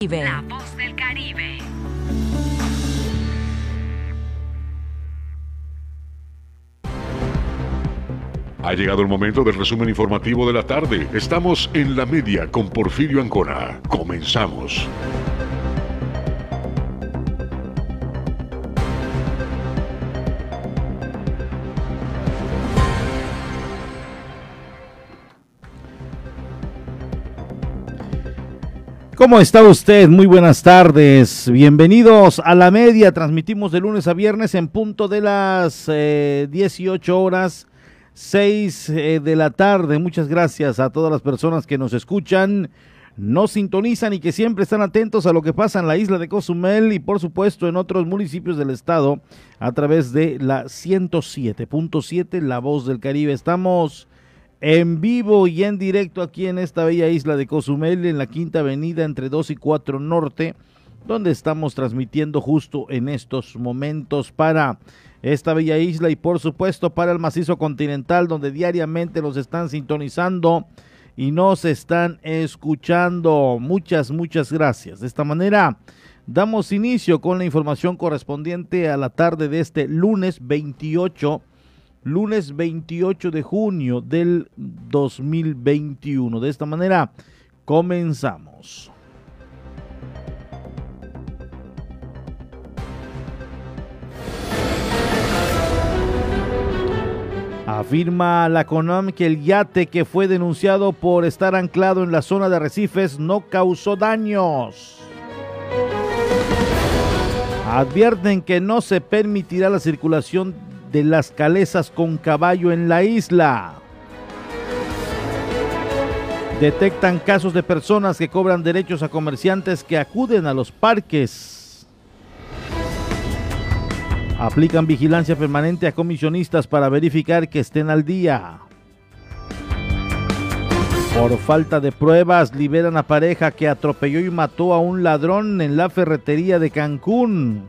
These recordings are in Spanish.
La voz del Caribe. Ha llegado el momento del resumen informativo de la tarde. Estamos en la media con Porfirio Ancona. Comenzamos. ¿Cómo está usted? Muy buenas tardes. Bienvenidos a la media. Transmitimos de lunes a viernes en punto de las 18 eh, horas 6 eh, de la tarde. Muchas gracias a todas las personas que nos escuchan, nos sintonizan y que siempre están atentos a lo que pasa en la isla de Cozumel y por supuesto en otros municipios del estado a través de la 107.7 La Voz del Caribe. Estamos en vivo y en directo aquí en esta bella isla de Cozumel, en la Quinta Avenida entre 2 y 4 Norte, donde estamos transmitiendo justo en estos momentos para esta bella isla y por supuesto para el macizo continental, donde diariamente los están sintonizando y nos están escuchando. Muchas, muchas gracias. De esta manera damos inicio con la información correspondiente a la tarde de este lunes 28 lunes 28 de junio del 2021. De esta manera, comenzamos. Afirma la CONAM que el yate que fue denunciado por estar anclado en la zona de arrecifes no causó daños. Advierten que no se permitirá la circulación de las calesas con caballo en la isla. Detectan casos de personas que cobran derechos a comerciantes que acuden a los parques. Aplican vigilancia permanente a comisionistas para verificar que estén al día. Por falta de pruebas, liberan a pareja que atropelló y mató a un ladrón en la ferretería de Cancún.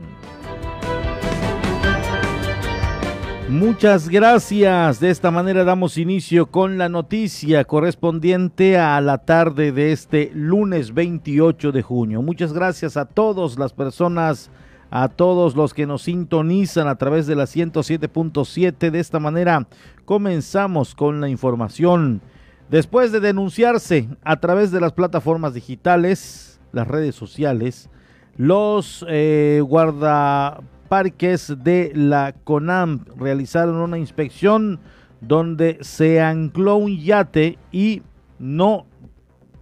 Muchas gracias. De esta manera damos inicio con la noticia correspondiente a la tarde de este lunes 28 de junio. Muchas gracias a todas las personas, a todos los que nos sintonizan a través de la 107.7. De esta manera comenzamos con la información. Después de denunciarse a través de las plataformas digitales, las redes sociales, los eh, guarda parques de la CONAM realizaron una inspección donde se ancló un yate y no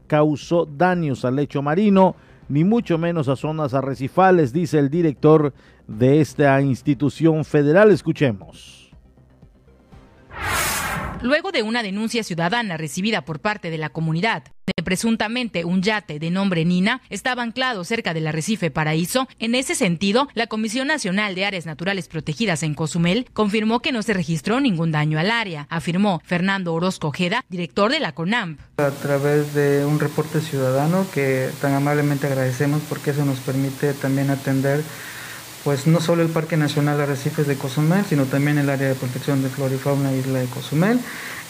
causó daños al lecho marino, ni mucho menos a zonas arrecifales, dice el director de esta institución federal. Escuchemos. Luego de una denuncia ciudadana recibida por parte de la comunidad de presuntamente un yate de nombre Nina estaba anclado cerca del arrecife Paraíso, en ese sentido, la Comisión Nacional de Áreas Naturales Protegidas en Cozumel confirmó que no se registró ningún daño al área, afirmó Fernando Orozco Ojeda, director de la CONAMP. A través de un reporte ciudadano que tan amablemente agradecemos porque eso nos permite también atender pues no solo el Parque Nacional Arrecifes de Cozumel, sino también el área de protección de flora y fauna isla de Cozumel.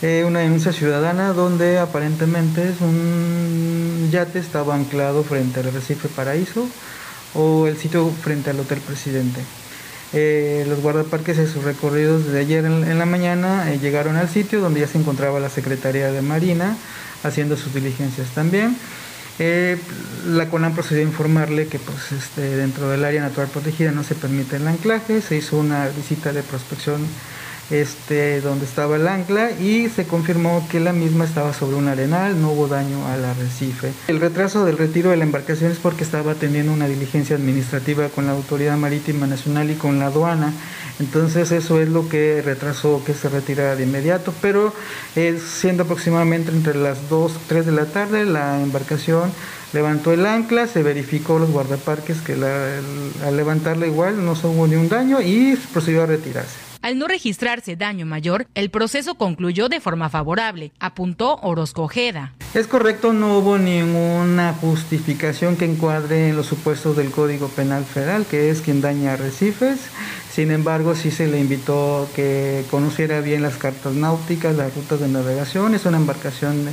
Eh, una denuncia ciudadana donde aparentemente un yate estaba anclado frente al Arrecife Paraíso o el sitio frente al Hotel Presidente. Eh, los guardaparques en sus recorridos de ayer en, la mañana eh, llegaron al sitio donde ya se encontraba la Secretaría de Marina haciendo sus diligencias también. Eh, la CONAM procedió a informarle que pues, este, dentro del área natural protegida no se permite el anclaje, se hizo una visita de prospección este, donde estaba el ancla y se confirmó que la misma estaba sobre un arenal, no hubo daño al arrecife. El retraso del retiro de la embarcación es porque estaba teniendo una diligencia administrativa con la Autoridad Marítima Nacional y con la aduana, entonces eso es lo que retrasó que se retirara de inmediato, pero eh, siendo aproximadamente entre las 2, 3 de la tarde, la embarcación levantó el ancla, se verificó los guardaparques que al levantarla igual no hubo ni un daño y procedió a retirarse. Al no registrarse daño mayor, el proceso concluyó de forma favorable, apuntó Orozco Ojeda. Es correcto, no hubo ninguna justificación que encuadre en los supuestos del Código Penal Federal, que es quien daña arrecifes Sin embargo, sí se le invitó que conociera bien las cartas náuticas, las rutas de navegación. Es una embarcación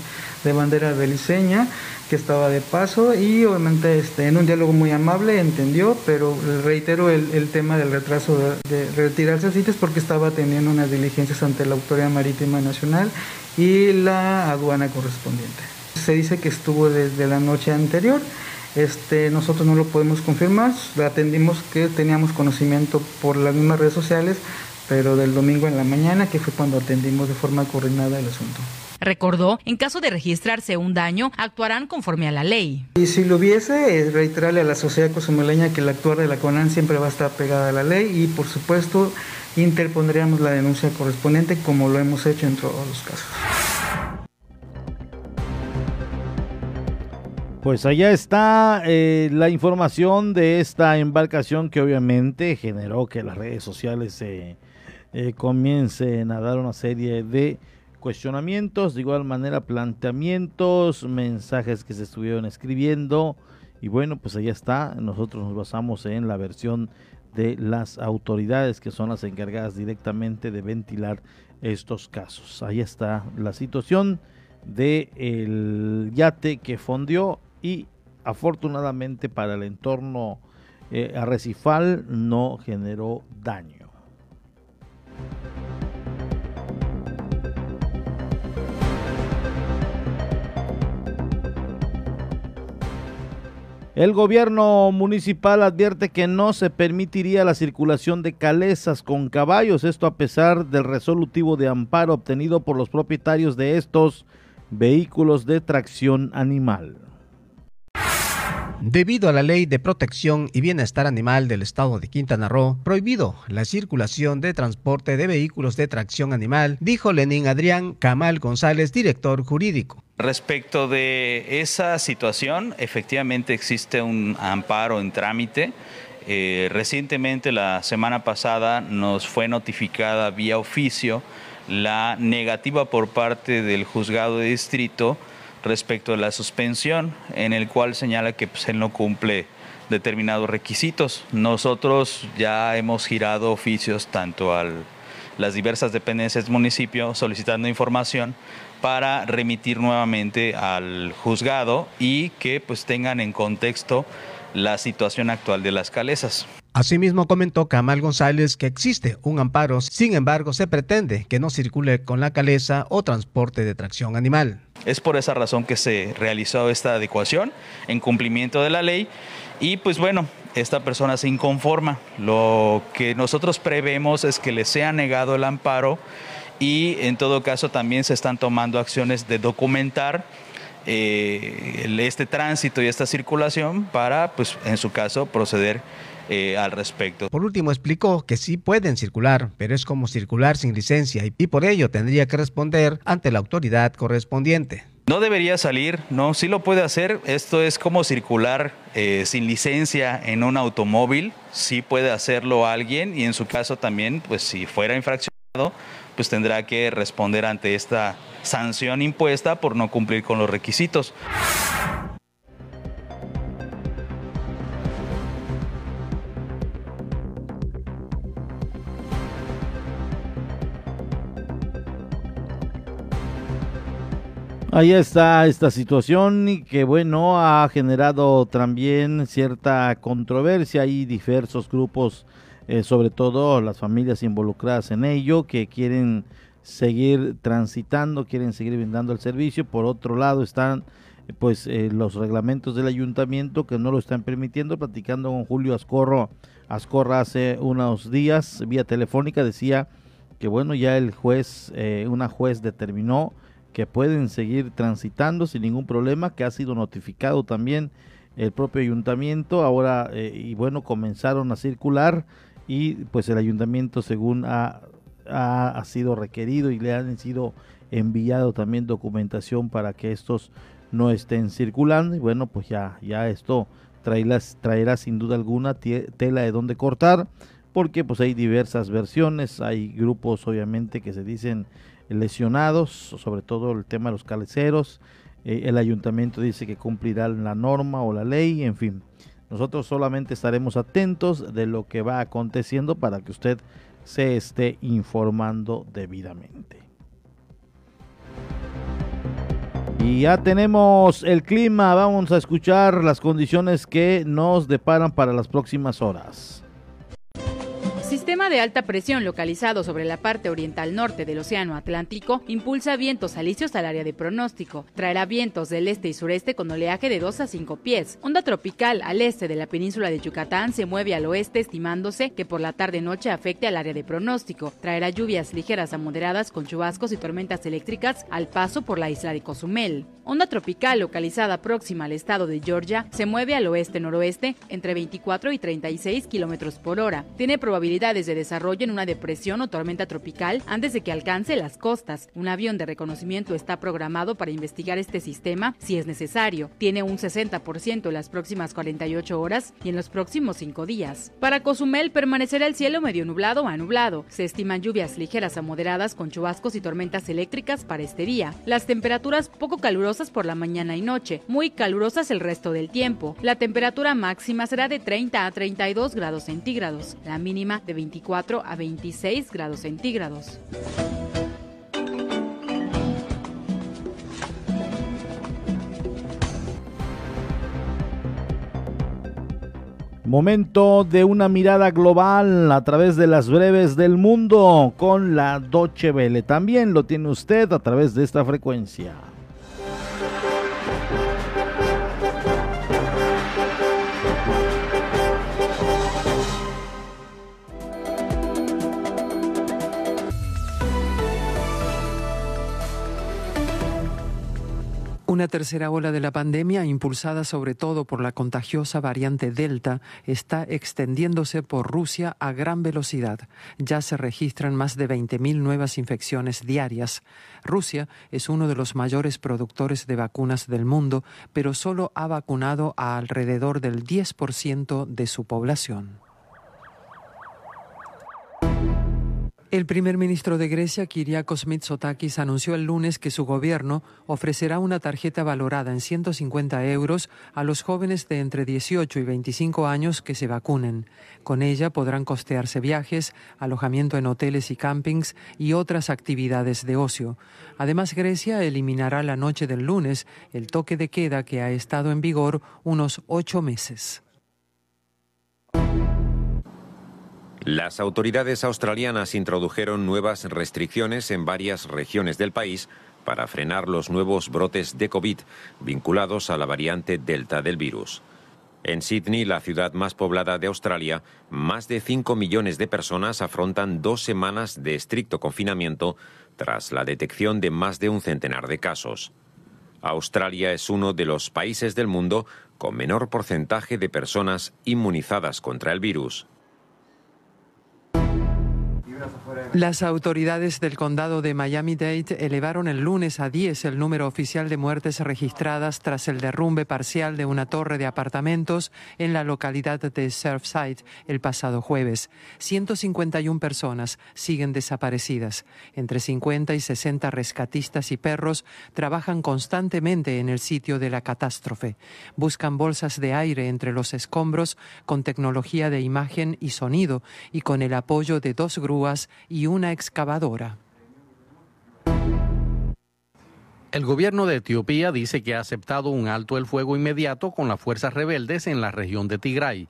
de, bandera beliceña que estaba de paso y obviamente este, en un diálogo muy amable entendió, pero reitero el, tema del retraso de, retirarse a sitios porque estaba teniendo unas diligencias ante la Autoridad Marítima Nacional y la aduana correspondiente. Se dice que estuvo desde la noche anterior. Este, nosotros no lo podemos confirmar, atendimos que teníamos conocimiento por las mismas redes sociales, pero del domingo en la mañana, que fue cuando atendimos de forma coordinada el asunto. Recordó, en caso de registrarse un daño, actuarán conforme a la ley. Y si lo hubiese, reiterarle a la sociedad cozumeleña que el actuar de la CONAN siempre va a estar pegada a la ley y, por supuesto, interpondríamos la denuncia correspondiente como lo hemos hecho en todos los casos. Pues allá está eh, la información de esta embarcación que obviamente generó que las redes sociales se eh, comiencen a dar una serie de cuestionamientos, de igual manera planteamientos, mensajes que se estuvieron escribiendo y bueno, pues allá está, nosotros nos basamos en la versión de las autoridades que son las encargadas directamente de ventilar estos casos. Ahí está la situación del yate que fondió y afortunadamente para el entorno eh, arrecifal no generó daño. El gobierno municipal advierte que no se permitiría la circulación de calesas con caballos, esto a pesar del resolutivo de amparo obtenido por los propietarios de estos vehículos de tracción animal. Debido a la Ley de Protección y Bienestar Animal del Estado de Quintana Roo, prohibido la circulación de transporte de vehículos de tracción animal, dijo Lenín Adrián Camal González, director jurídico. Respecto de esa situación, efectivamente existe un amparo en trámite. Eh, recientemente, la semana pasada, nos fue notificada vía oficio la negativa por parte del juzgado de distrito respecto a la suspensión, en el cual señala que pues, él no cumple determinados requisitos. Nosotros ya hemos girado oficios tanto a las diversas dependencias del municipio solicitando información para remitir nuevamente al juzgado y que pues tengan en contexto la situación actual de las calesas. Asimismo comentó Camal González que existe un amparo, sin embargo se pretende que no circule con la caleza o transporte de tracción animal. Es por esa razón que se realizó esta adecuación en cumplimiento de la ley y pues bueno, esta persona se inconforma. Lo que nosotros prevemos es que le sea negado el amparo y en todo caso también se están tomando acciones de documentar eh, este tránsito y esta circulación para, pues en su caso, proceder eh, al respecto. Por último, explicó que sí pueden circular, pero es como circular sin licencia y por ello tendría que responder ante la autoridad correspondiente. No debería salir, no, sí lo puede hacer. Esto es como circular eh, sin licencia en un automóvil, sí puede hacerlo alguien y en su caso también, pues si fuera infraccionado, pues tendrá que responder ante esta sanción impuesta por no cumplir con los requisitos. Ahí está esta situación y que bueno ha generado también cierta controversia y diversos grupos, eh, sobre todo las familias involucradas en ello, que quieren seguir transitando, quieren seguir brindando el servicio. Por otro lado están pues eh, los reglamentos del ayuntamiento que no lo están permitiendo. Platicando con Julio Ascorro, Ascorra hace unos días vía telefónica decía que bueno ya el juez, eh, una juez determinó que pueden seguir transitando sin ningún problema, que ha sido notificado también el propio ayuntamiento, ahora eh, y bueno, comenzaron a circular y pues el ayuntamiento según ha, ha, sido requerido y le han sido enviado también documentación para que estos no estén circulando. Y bueno, pues ya, ya esto traerá, traerá sin duda alguna tela de donde cortar porque pues hay diversas versiones, hay grupos obviamente que se dicen lesionados, sobre todo el tema de los caleceros. Eh, el ayuntamiento dice que cumplirá la norma o la ley, en fin. Nosotros solamente estaremos atentos de lo que va aconteciendo para que usted se esté informando debidamente. Y ya tenemos el clima, vamos a escuchar las condiciones que nos deparan para las próximas horas. Sistema de alta presión localizado sobre la parte oriental norte del Océano Atlántico impulsa vientos alisios al área de pronóstico. Traerá vientos del este y sureste con oleaje de 2 a 5 pies. Onda tropical al este de la península de Yucatán se mueve al oeste estimándose que por la tarde-noche afecte al área de pronóstico. Traerá lluvias ligeras a moderadas con chubascos y tormentas eléctricas al paso por la isla de Cozumel. Onda tropical localizada próxima al estado de Georgia se mueve al oeste-noroeste entre 24 y 36 kilómetros por hora. Tiene probabilidad de desarrollo en una depresión o tormenta tropical antes de que alcance las costas. Un avión de reconocimiento está programado para investigar este sistema si es necesario. Tiene un 60% en las próximas 48 horas y en los próximos 5 días. Para Cozumel permanecerá el cielo medio nublado a nublado. Se estiman lluvias ligeras a moderadas con chubascos y tormentas eléctricas para este día. Las temperaturas poco calurosas por la mañana y noche, muy calurosas el resto del tiempo. La temperatura máxima será de 30 a 32 grados centígrados, la mínima de 24 a 26 grados centígrados. Momento de una mirada global a través de las breves del mundo con la Doche Vele. También lo tiene usted a través de esta frecuencia. Una tercera ola de la pandemia, impulsada sobre todo por la contagiosa variante Delta, está extendiéndose por Rusia a gran velocidad. Ya se registran más de 20.000 nuevas infecciones diarias. Rusia es uno de los mayores productores de vacunas del mundo, pero solo ha vacunado a alrededor del 10% de su población. El primer ministro de Grecia, Kyriakos Mitsotakis, anunció el lunes que su gobierno ofrecerá una tarjeta valorada en 150 euros a los jóvenes de entre 18 y 25 años que se vacunen. Con ella podrán costearse viajes, alojamiento en hoteles y campings y otras actividades de ocio. Además, Grecia eliminará la noche del lunes el toque de queda que ha estado en vigor unos ocho meses. Las autoridades australianas introdujeron nuevas restricciones en varias regiones del país para frenar los nuevos brotes de COVID vinculados a la variante Delta del virus. En Sydney, la ciudad más poblada de Australia, más de 5 millones de personas afrontan dos semanas de estricto confinamiento tras la detección de más de un centenar de casos. Australia es uno de los países del mundo con menor porcentaje de personas inmunizadas contra el virus. Las autoridades del condado de Miami-Dade elevaron el lunes a 10 el número oficial de muertes registradas tras el derrumbe parcial de una torre de apartamentos en la localidad de Surfside el pasado jueves. 151 personas siguen desaparecidas. Entre 50 y 60 rescatistas y perros trabajan constantemente en el sitio de la catástrofe. Buscan bolsas de aire entre los escombros con tecnología de imagen y sonido y con el apoyo de dos grúas y una excavadora. El gobierno de Etiopía dice que ha aceptado un alto el fuego inmediato con las fuerzas rebeldes en la región de Tigray.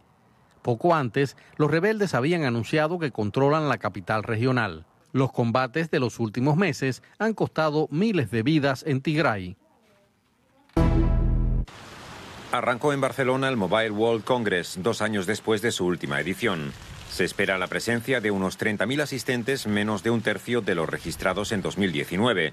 Poco antes, los rebeldes habían anunciado que controlan la capital regional. Los combates de los últimos meses han costado miles de vidas en Tigray. Arrancó en Barcelona el Mobile World Congress dos años después de su última edición. Se espera la presencia de unos 30.000 asistentes, menos de un tercio de los registrados en 2019.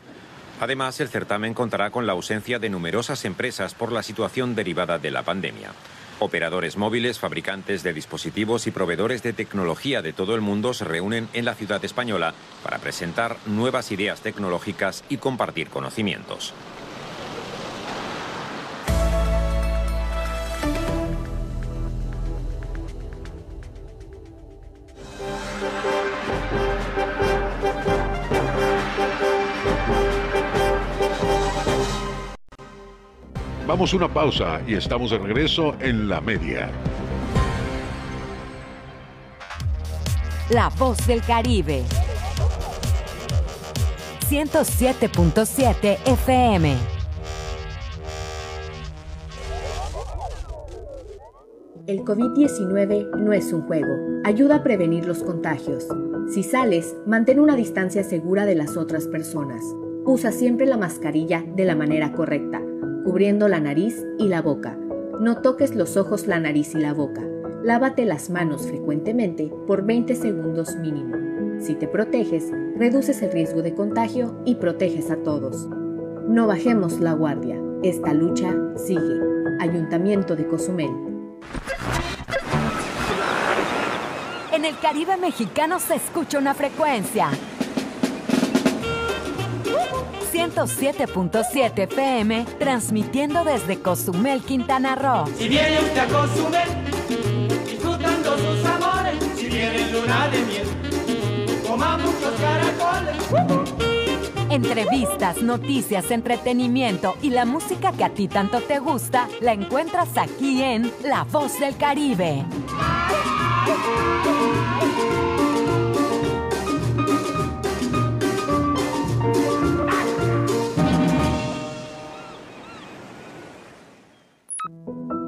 Además, el certamen contará con la ausencia de numerosas empresas por la situación derivada de la pandemia. Operadores móviles, fabricantes de dispositivos y proveedores de tecnología de todo el mundo se reúnen en la ciudad española para presentar nuevas ideas tecnológicas y compartir conocimientos. Hacemos una pausa y estamos de regreso en la media. La voz del Caribe. 107.7 FM. El COVID-19 no es un juego. Ayuda a prevenir los contagios. Si sales, mantén una distancia segura de las otras personas. Usa siempre la mascarilla de la manera correcta cubriendo la nariz y la boca. No toques los ojos, la nariz y la boca. Lávate las manos frecuentemente por 20 segundos mínimo. Si te proteges, reduces el riesgo de contagio y proteges a todos. No bajemos la guardia. Esta lucha sigue. Ayuntamiento de Cozumel. En el Caribe mexicano se escucha una frecuencia. 107.7 FM, transmitiendo desde Cozumel, Quintana Roo. Si viene usted a Cozumel, disfrutando sus amores, si viene luna de miel, coma muchos caracoles. Entrevistas, noticias, entretenimiento y la música que a ti tanto te gusta, la encuentras aquí en La Voz del Caribe.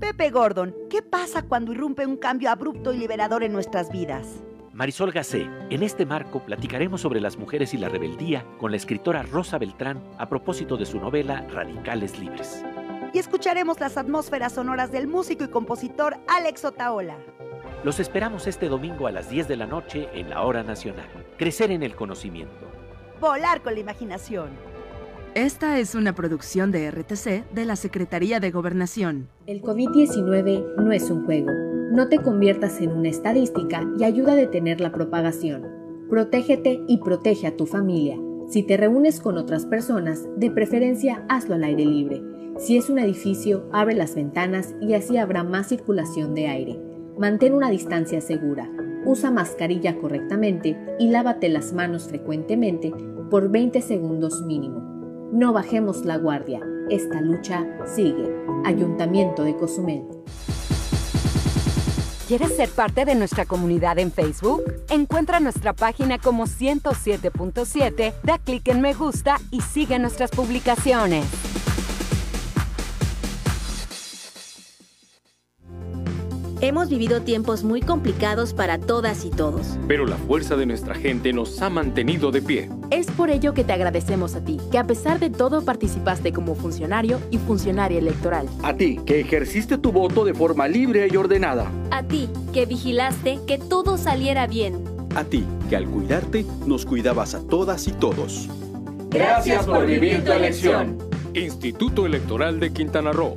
Pepe Gordon, ¿qué pasa cuando irrumpe un cambio abrupto y liberador en nuestras vidas? Marisol Gacé, en este marco platicaremos sobre las mujeres y la rebeldía con la escritora Rosa Beltrán a propósito de su novela Radicales Libres. Y escucharemos las atmósferas sonoras del músico y compositor Alex Otaola. Los esperamos este domingo a las 10 de la noche en la Hora Nacional. Crecer en el conocimiento. Volar con la imaginación. Esta es una producción de RTC de la Secretaría de Gobernación. El COVID-19 no es un juego. No te conviertas en una estadística y ayuda a detener la propagación. Protégete y protege a tu familia. Si te reúnes con otras personas, de preferencia hazlo al aire libre. Si es un edificio, abre las ventanas y así habrá más circulación de aire. Mantén una distancia segura. Usa mascarilla correctamente y lávate las manos frecuentemente por 20 segundos mínimo. No bajemos la guardia. Esta lucha sigue. Ayuntamiento de Cozumel. ¿Quieres ser parte de nuestra comunidad en Facebook? Encuentra nuestra página como 107.7, da clic en me gusta y sigue nuestras publicaciones. Hemos vivido tiempos muy complicados para todas y todos. Pero la fuerza de nuestra gente nos ha mantenido de pie. Es por ello que te agradecemos a ti, que a pesar de todo participaste como funcionario y funcionaria electoral. A ti, que ejerciste tu voto de forma libre y ordenada. A ti, que vigilaste que todo saliera bien. A ti, que al cuidarte nos cuidabas a todas y todos. Gracias por vivir tu elección. Instituto Electoral de Quintana Roo.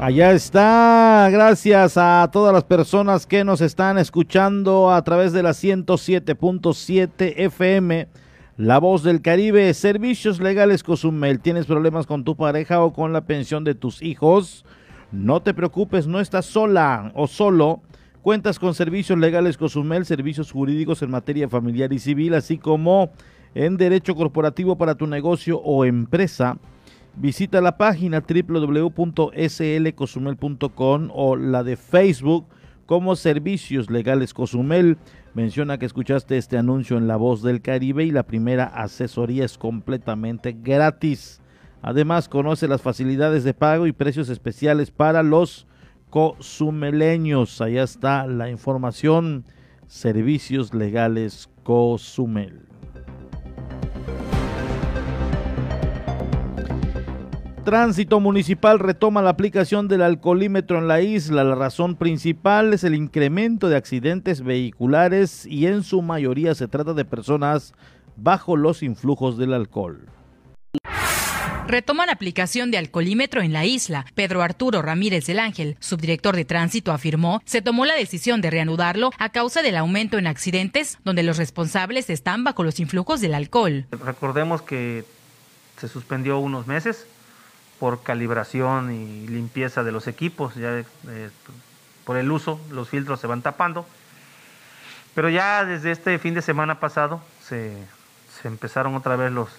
Allá está. Gracias a todas las personas que nos están escuchando a través de la 107.7 FM. La voz del Caribe, Servicios Legales Cozumel. ¿Tienes problemas con tu pareja o con la pensión de tus hijos? No te preocupes, no estás sola o solo. Cuentas con Servicios Legales Cozumel, servicios jurídicos en materia familiar y civil, así como en derecho corporativo para tu negocio o empresa Visita la página www.slcosumel.com o la de Facebook como Servicios Legales Cozumel. Menciona que escuchaste este anuncio en La Voz del Caribe y la primera asesoría es completamente gratis. Además, conoce las facilidades de pago y precios especiales para los cozumeleños. Allá está la información. Servicios Legales Cozumel. Tránsito Municipal retoma la aplicación del alcoholímetro en la isla. La razón principal es el incremento de accidentes vehiculares y en su mayoría se trata de personas bajo los influjos del alcohol. Retoman aplicación de alcoholímetro en la isla. Pedro Arturo Ramírez del Ángel, subdirector de tránsito, afirmó se tomó la decisión de reanudarlo a causa del aumento en accidentes donde los responsables están bajo los influjos del alcohol. Recordemos que se suspendió unos meses por calibración y limpieza de los equipos, ya eh, por el uso los filtros se van tapando. Pero ya desde este fin de semana pasado se, empezaron otra vez los,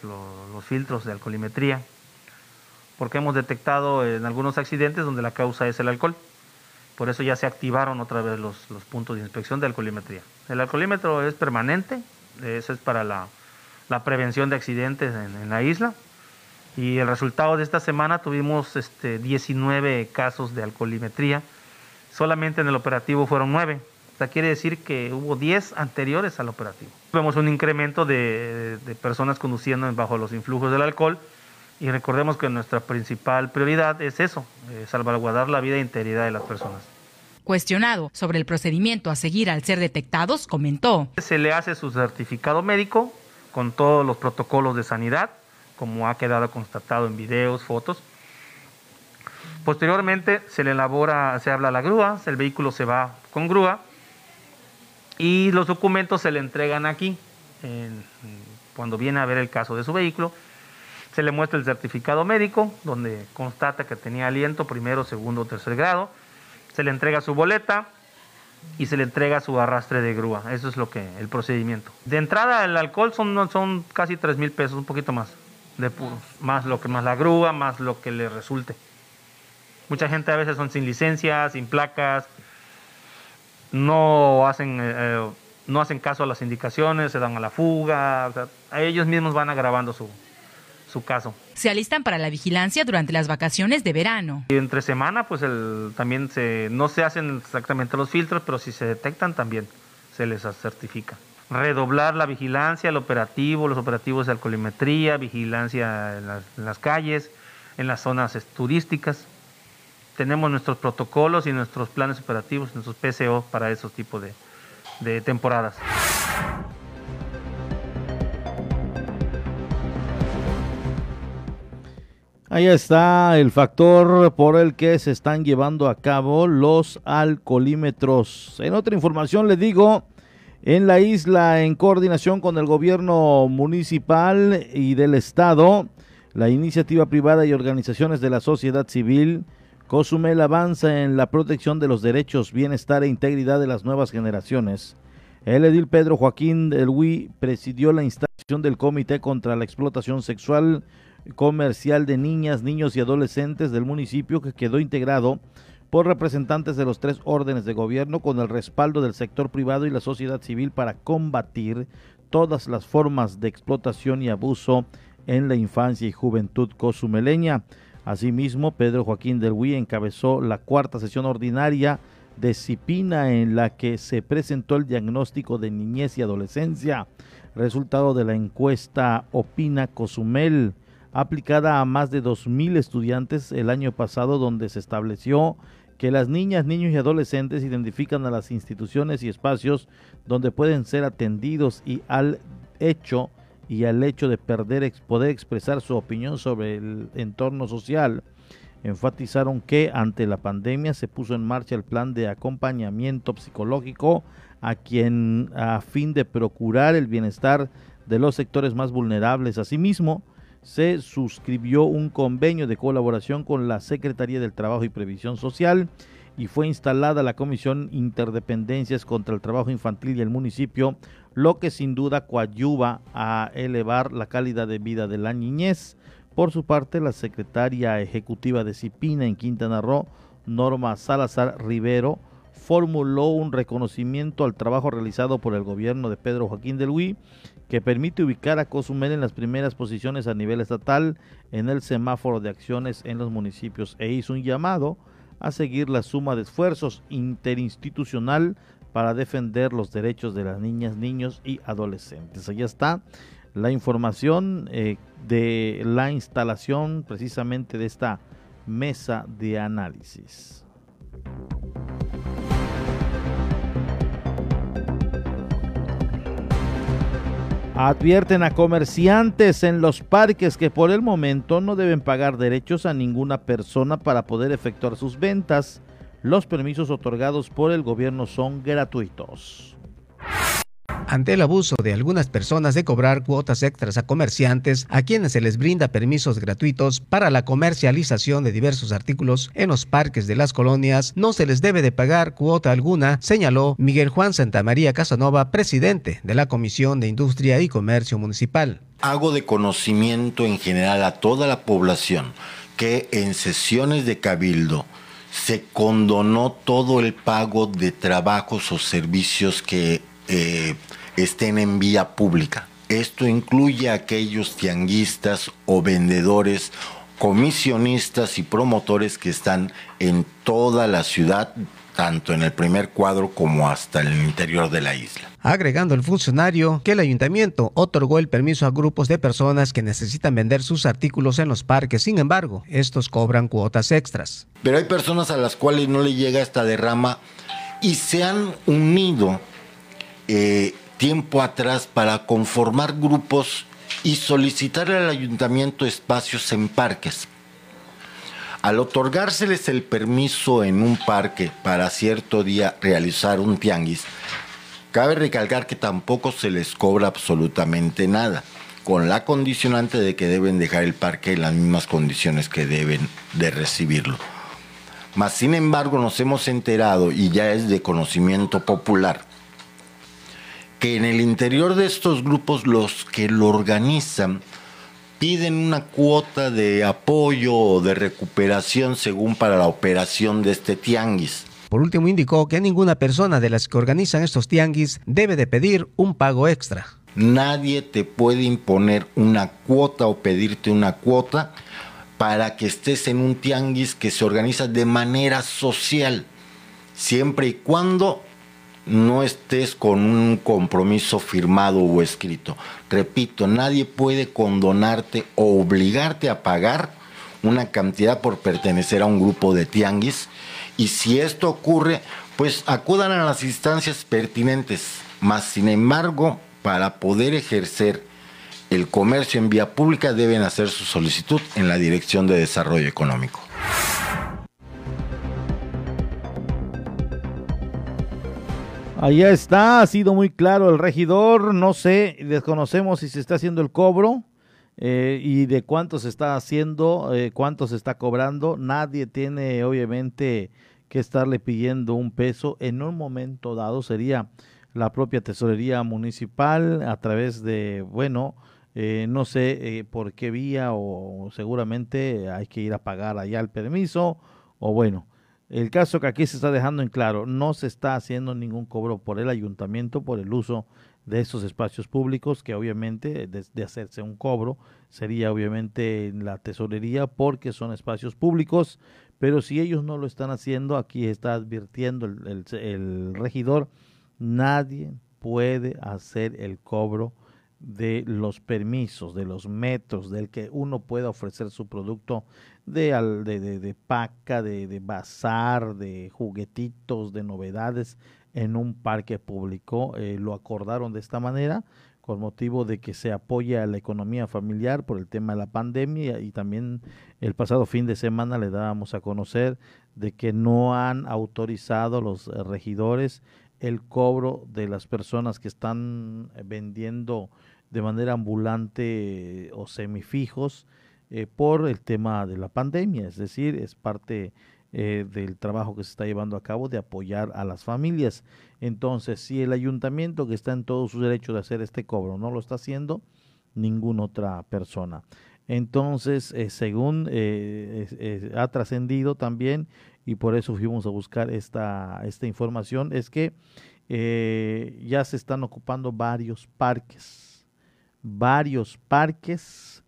filtros de alcoholimetría, porque hemos detectado en algunos accidentes donde la causa es el alcohol. Por eso ya se activaron otra vez los, puntos de inspección de alcoholimetría. El alcoholímetro es permanente, eso es para la, prevención de accidentes en la isla y el resultado de esta semana tuvimos este, 19 casos de alcoholimetría. Solamente en el operativo fueron 9. O sea, quiere decir que hubo 10 anteriores al operativo. Vemos un incremento de, personas conduciendo bajo los influjos del alcohol. Y recordemos que nuestra principal prioridad es eso, eh, salvaguardar la vida e integridad de las personas. Cuestionado sobre el procedimiento a seguir al ser detectados, comentó. Se le hace su certificado médico con todos los protocolos de sanidad como ha quedado constatado en videos, fotos. Posteriormente se le elabora, se habla la grúa, el vehículo se va con grúa y los documentos se le entregan aquí. cuando viene a ver el caso de su vehículo, se le muestra el certificado médico donde constata que tenía aliento primero, segundo, tercer grado. Se le entrega su boleta y se le entrega su arrastre de grúa. Eso es lo que el procedimiento. De entrada el alcohol son, son casi 3 mil pesos, un poquito más de más lo que más la grúa, más lo que le resulte. Mucha gente a veces son sin licencia, sin placas, no hacen, eh, eh, no hacen caso a las indicaciones, se dan a la fuga, ellos mismos van agravando su, su caso. Se alistan para la vigilancia durante las vacaciones de verano. Y entre semana, pues el, también se, no se hacen exactamente los filtros, pero si se detectan también se les certifica redoblar la vigilancia, el operativo, los operativos de alcoholimetría, vigilancia en las, calles, en las zonas turísticas. Tenemos nuestros protocolos y nuestros planes operativos, nuestros PCO para esos tipos de, de temporadas. Ahí está el factor por el que se están llevando a cabo los alcoholímetros. En otra información le digo en la isla en coordinación con el gobierno municipal y del estado, la iniciativa privada y organizaciones de la sociedad civil, Cozumel avanza en la protección de los derechos, bienestar e integridad de las nuevas generaciones. El edil Pedro Joaquín del Hui presidió la instalación del Comité contra la Explotación Sexual Comercial de Niñas, Niños y Adolescentes del municipio que quedó integrado por representantes de los tres órdenes de gobierno con el respaldo del sector privado y la sociedad civil para combatir todas las formas de explotación y abuso en la infancia y juventud cozumeleña. Asimismo, Pedro Joaquín del Huy encabezó la cuarta sesión ordinaria de CIPINA en la que se presentó el diagnóstico de niñez y adolescencia, resultado de la encuesta Opina Cozumel, aplicada a más de 2.000 estudiantes el año pasado, donde se estableció que las niñas, niños y adolescentes identifican a las instituciones y espacios donde pueden ser atendidos y al hecho y al hecho de perder poder expresar su opinión sobre el entorno social. enfatizaron que ante la pandemia se puso en marcha el plan de acompañamiento psicológico a quien a fin de procurar el bienestar de los sectores más vulnerables. Asimismo, se suscribió un convenio de colaboración con la Secretaría del Trabajo y Previsión Social y fue instalada la Comisión Interdependencias contra el Trabajo Infantil y el municipio, lo que sin duda coadyuva a elevar la calidad de vida de la niñez. Por su parte, la secretaria ejecutiva de CIPINA en Quintana Roo, Norma Salazar Rivero, formuló un reconocimiento al trabajo realizado por el gobierno de Pedro Joaquín del Huy, que permite ubicar a Cozumel en las primeras posiciones a nivel estatal en el semáforo de acciones en los municipios e hizo un llamado a seguir la suma de esfuerzos interinstitucional para defender los derechos de las niñas, niños y adolescentes. Allá está la información eh, de la instalación precisamente de esta mesa de análisis. Advierten a comerciantes en los parques que por el momento no deben pagar derechos a ninguna persona para poder efectuar sus ventas. Los permisos otorgados por el gobierno son gratuitos ante el abuso de algunas personas de cobrar cuotas extras a comerciantes a quienes se les brinda permisos gratuitos para la comercialización de diversos artículos en los parques de las colonias, no se les debe de pagar cuota alguna, señaló Miguel Juan Santamaría Casanova, presidente de la Comisión de Industria y Comercio Municipal. Hago de conocimiento en general a toda la población que en sesiones de cabildo se condonó todo el pago de trabajos o servicios que eh, estén en vía pública. Esto incluye a aquellos tianguistas o vendedores, comisionistas y promotores que están en toda la ciudad, tanto en el primer cuadro como hasta el interior de la isla. Agregando el funcionario que el ayuntamiento otorgó el permiso a grupos de personas que necesitan vender sus artículos en los parques, sin embargo, estos cobran cuotas extras. Pero hay personas a las cuales no le llega esta derrama y se han unido eh, tiempo atrás para conformar grupos y solicitar al ayuntamiento espacios en parques. Al otorgárseles el permiso en un parque para cierto día realizar un tianguis, cabe recalcar que tampoco se les cobra absolutamente nada, con la condicionante de que deben dejar el parque en las mismas condiciones que deben de recibirlo. Mas, sin embargo, nos hemos enterado, y ya es de conocimiento popular, que en el interior de estos grupos los que lo organizan piden una cuota de apoyo o de recuperación según para la operación de este tianguis. Por último, indicó que ninguna persona de las que organizan estos tianguis debe de pedir un pago extra. Nadie te puede imponer una cuota o pedirte una cuota para que estés en un tianguis que se organiza de manera social, siempre y cuando no estés con un compromiso firmado o escrito. Repito, nadie puede condonarte o obligarte a pagar una cantidad por pertenecer a un grupo de tianguis y si esto ocurre, pues acudan a las instancias pertinentes. Más sin embargo, para poder ejercer el comercio en vía pública deben hacer su solicitud en la Dirección de Desarrollo Económico. Allá está, ha sido muy claro el regidor, no sé, desconocemos si se está haciendo el cobro eh, y de cuánto se está haciendo, eh, cuánto se está cobrando. Nadie tiene obviamente que estarle pidiendo un peso. En un momento dado sería la propia tesorería municipal a través de, bueno, eh, no sé por qué vía o seguramente hay que ir a pagar allá el permiso o bueno el caso que aquí se está dejando en claro, no se está haciendo ningún cobro por el ayuntamiento por el uso de estos espacios públicos, que obviamente de, hacerse un cobro sería obviamente la tesorería porque son espacios públicos, pero si ellos no lo están haciendo, aquí está advirtiendo el, el regidor, nadie puede hacer el cobro de los permisos, de los metros, del que uno pueda ofrecer su producto de, de, de, paca, de, de bazar, de juguetitos, de novedades en un parque público. Eh, lo acordaron de esta manera con motivo de que se apoya a la economía familiar por el tema de la pandemia y también el pasado fin de semana le dábamos a conocer de que no han autorizado los regidores el cobro de las personas que están vendiendo de manera ambulante o semifijos eh, por el tema de la pandemia, es decir, es parte eh, del trabajo que se está llevando a cabo de apoyar a las familias. Entonces, si el ayuntamiento que está en todo su derecho de hacer este cobro no lo está haciendo, ninguna otra persona. Entonces, eh, según ha trascendido también, y por eso fuimos a buscar esta, esta información, es que ya se están ocupando varios parques, varios parques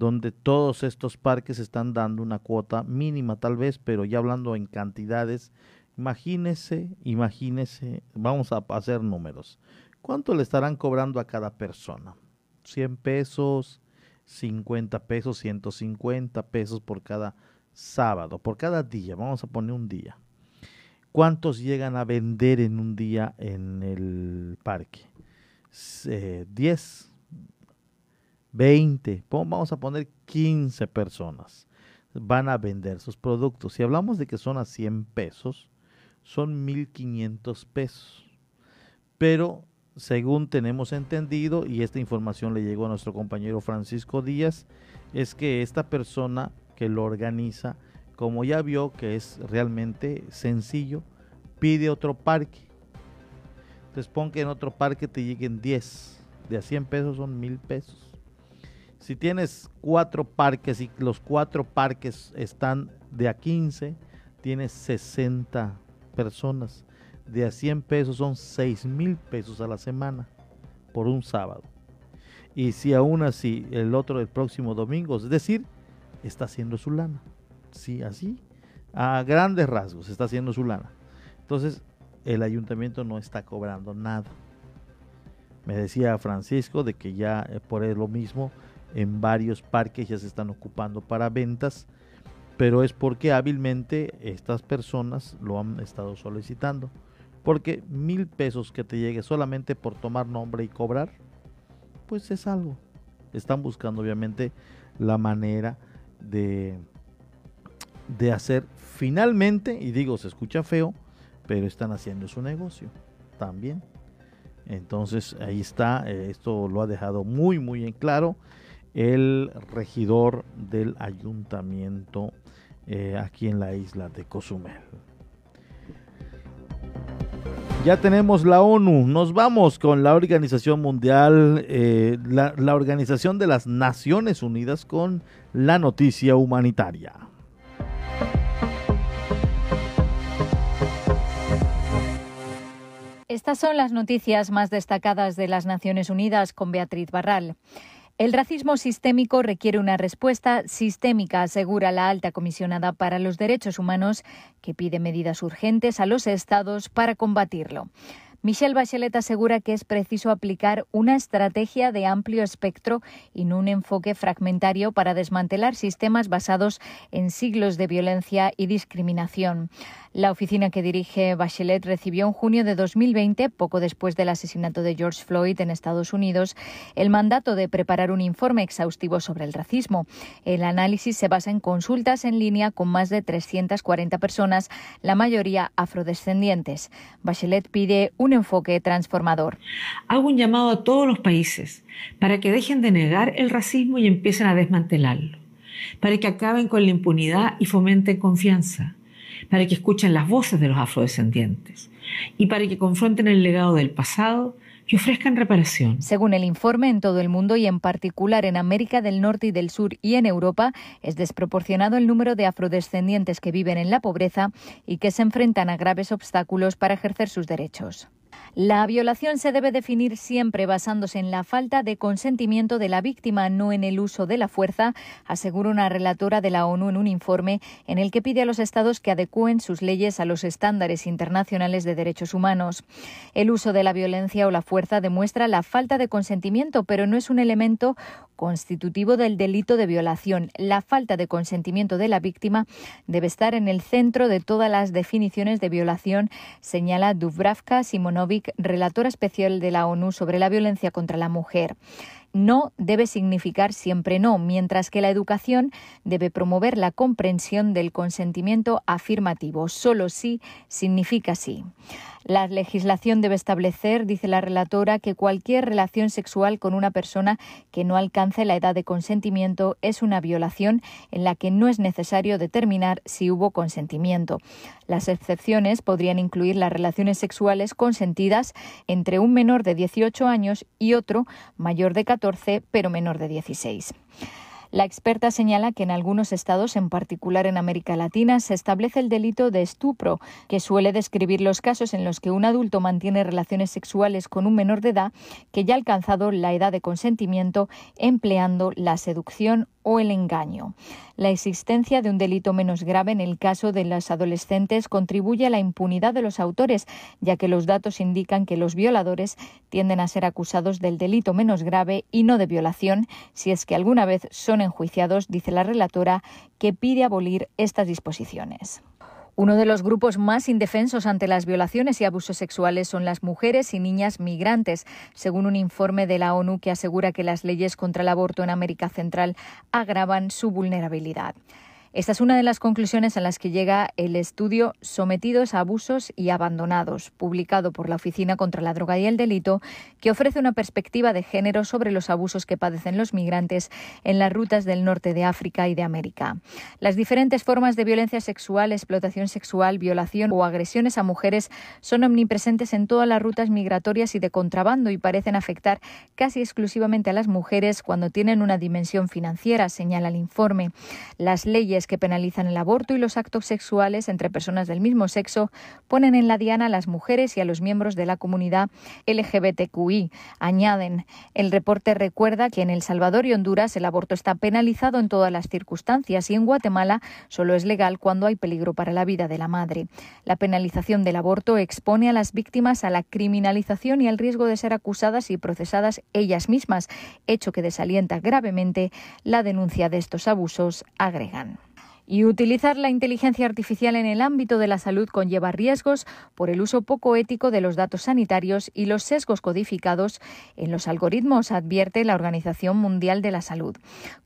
donde todos estos parques están dando una cuota mínima tal vez, pero ya hablando en cantidades, imagínese, imagínese, vamos a hacer números. ¿Cuánto le estarán cobrando a cada persona? 100 pesos, 50 pesos, 150 pesos por cada sábado, por cada día, vamos a poner un día. ¿Cuántos llegan a vender en un día en el parque? 10, 20, vamos a poner 15 personas van a vender sus productos. Si hablamos de que son a 100 pesos, son 1500 pesos. Pero según tenemos entendido, y esta información le llegó a nuestro compañero Francisco Díaz, es que esta persona que lo organiza, como ya vio que es realmente sencillo, pide otro parque. Entonces pon que en otro parque te lleguen 10. De a 100 pesos son 1000 pesos. Si tienes cuatro parques y los cuatro parques están de a 15, tienes 60 personas. De a 100 pesos son 6 mil pesos a la semana por un sábado. Y si aún así el otro el próximo domingo, es decir, está haciendo su lana. Sí, así, a grandes rasgos está haciendo su lana. Entonces, el ayuntamiento no está cobrando nada. Me decía Francisco de que ya eh, por lo mismo en varios parques ya se están ocupando para ventas, pero es porque hábilmente estas personas lo han estado solicitando. Porque mil pesos que te llegue solamente por tomar nombre y cobrar, pues es algo. Están buscando obviamente la manera de, de hacer finalmente, y digo, se escucha feo, pero están haciendo su negocio también. Entonces ahí está, eh, esto lo ha dejado muy, muy en claro el regidor del ayuntamiento eh, aquí en la isla de Cozumel. Ya tenemos la ONU, nos vamos con la Organización Mundial, eh, la, la Organización de las Naciones Unidas con la noticia humanitaria. Estas son las noticias más destacadas de las Naciones Unidas con Beatriz Barral. El racismo sistémico requiere una respuesta sistémica, asegura la alta comisionada para los derechos humanos, que pide medidas urgentes a los estados para combatirlo. Michelle Bachelet asegura que es preciso aplicar una estrategia de amplio espectro y no un enfoque fragmentario para desmantelar sistemas basados en siglos de violencia y discriminación. La oficina que dirige Bachelet recibió en junio de 2020, poco después del asesinato de George Floyd en Estados Unidos, el mandato de preparar un informe exhaustivo sobre el racismo. El análisis se basa en consultas en línea con más de 340 personas, la mayoría afrodescendientes. Bachelet pide un enfoque transformador. Hago un llamado a todos los países para que dejen de negar el racismo y empiecen a desmantelarlo, para que acaben con la impunidad y fomenten confianza para que escuchen las voces de los afrodescendientes y para que confronten el legado del pasado y ofrezcan reparación. Según el informe, en todo el mundo y en particular en América del Norte y del Sur y en Europa, es desproporcionado el número de afrodescendientes que viven en la pobreza y que se enfrentan a graves obstáculos para ejercer sus derechos. La violación se debe definir siempre basándose en la falta de consentimiento de la víctima, no en el uso de la fuerza, asegura una relatora de la ONU en un informe en el que pide a los estados que adecúen sus leyes a los estándares internacionales de derechos humanos. El uso de la violencia o la fuerza demuestra la falta de consentimiento, pero no es un elemento constitutivo del delito de violación. La falta de consentimiento de la víctima debe estar en el centro de todas las definiciones de violación, señala Dubravka Simonovic, relatora especial de la ONU sobre la violencia contra la mujer no debe significar siempre no, mientras que la educación debe promover la comprensión del consentimiento afirmativo. Solo sí significa sí. La legislación debe establecer, dice la relatora, que cualquier relación sexual con una persona que no alcance la edad de consentimiento es una violación en la que no es necesario determinar si hubo consentimiento. Las excepciones podrían incluir las relaciones sexuales consentidas entre un menor de 18 años y otro mayor de 14 pero menor de 16. La experta señala que en algunos estados, en particular en América Latina, se establece el delito de estupro, que suele describir los casos en los que un adulto mantiene relaciones sexuales con un menor de edad que ya ha alcanzado la edad de consentimiento empleando la seducción o el engaño. La existencia de un delito menos grave en el caso de las adolescentes contribuye a la impunidad de los autores, ya que los datos indican que los violadores tienden a ser acusados del delito menos grave y no de violación, si es que alguna vez son enjuiciados, dice la relatora, que pide abolir estas disposiciones. Uno de los grupos más indefensos ante las violaciones y abusos sexuales son las mujeres y niñas migrantes, según un informe de la ONU que asegura que las leyes contra el aborto en América Central agravan su vulnerabilidad. Esta es una de las conclusiones a las que llega el estudio Sometidos a abusos y abandonados, publicado por la Oficina contra la Droga y el Delito, que ofrece una perspectiva de género sobre los abusos que padecen los migrantes en las rutas del norte de África y de América. Las diferentes formas de violencia sexual, explotación sexual, violación o agresiones a mujeres son omnipresentes en todas las rutas migratorias y de contrabando y parecen afectar casi exclusivamente a las mujeres cuando tienen una dimensión financiera, señala el informe. Las leyes que penalizan el aborto y los actos sexuales entre personas del mismo sexo ponen en la diana a las mujeres y a los miembros de la comunidad LGBTQI. Añaden, el reporte recuerda que en El Salvador y Honduras el aborto está penalizado en todas las circunstancias y en Guatemala solo es legal cuando hay peligro para la vida de la madre. La penalización del aborto expone a las víctimas a la criminalización y al riesgo de ser acusadas y procesadas ellas mismas, hecho que desalienta gravemente la denuncia de estos abusos, agregan. Y utilizar la inteligencia artificial en el ámbito de la salud conlleva riesgos por el uso poco ético de los datos sanitarios y los sesgos codificados en los algoritmos, advierte la Organización Mundial de la Salud.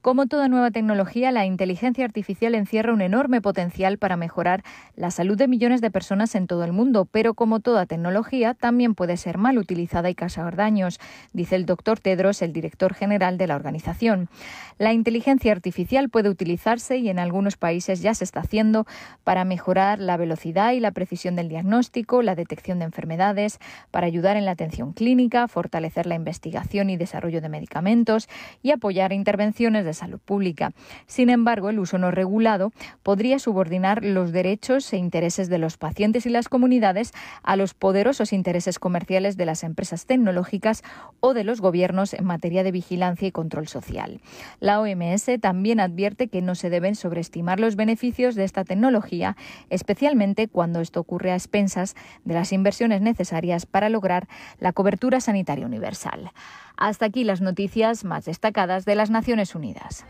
Como toda nueva tecnología, la inteligencia artificial encierra un enorme potencial para mejorar la salud de millones de personas en todo el mundo, pero como toda tecnología, también puede ser mal utilizada y causar daños, dice el doctor Tedros, el director general de la organización. La inteligencia artificial puede utilizarse y en algunos países ya se está haciendo para mejorar la velocidad y la precisión del diagnóstico, la detección de enfermedades, para ayudar en la atención clínica, fortalecer la investigación y desarrollo de medicamentos y apoyar intervenciones de salud pública. Sin embargo, el uso no regulado podría subordinar los derechos e intereses de los pacientes y las comunidades a los poderosos intereses comerciales de las empresas tecnológicas o de los gobiernos en materia de vigilancia y control social. La OMS también advierte que no se deben sobreestimar los beneficios de esta tecnología, especialmente cuando esto ocurre a expensas de las inversiones necesarias para lograr la cobertura sanitaria universal. Hasta aquí las noticias más destacadas de las Naciones Unidas.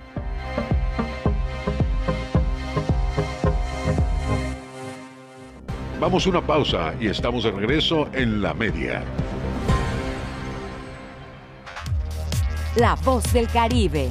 Vamos a una pausa y estamos de regreso en la media. La voz del Caribe.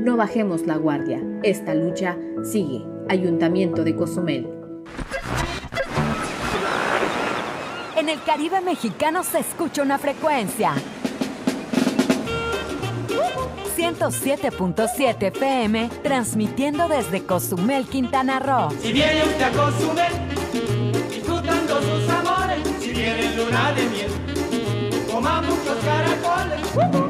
No bajemos la guardia. Esta lucha sigue. Ayuntamiento de Cozumel. En el Caribe mexicano se escucha una frecuencia. 107.7 FM, transmitiendo desde Cozumel, Quintana Roo. Si viene usted a Cozumel, disfrutando sus amores, si viene luna de miel, coma muchos caracoles.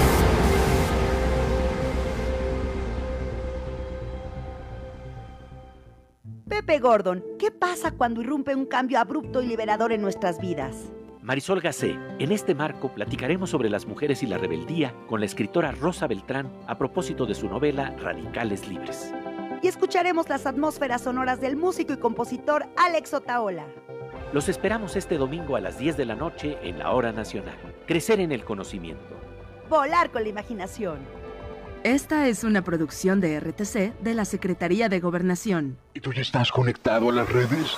Pepe Gordon, ¿qué pasa cuando irrumpe un cambio abrupto y liberador en nuestras vidas? Marisol Gacé, en este marco platicaremos sobre las mujeres y la rebeldía con la escritora Rosa Beltrán a propósito de su novela Radicales Libres. Y escucharemos las atmósferas sonoras del músico y compositor Alex Otaola. Los esperamos este domingo a las 10 de la noche en la Hora Nacional. Crecer en el conocimiento. Volar con la imaginación. Esta es una producción de RTC de la Secretaría de Gobernación. ¿Y tú ya estás conectado a las redes?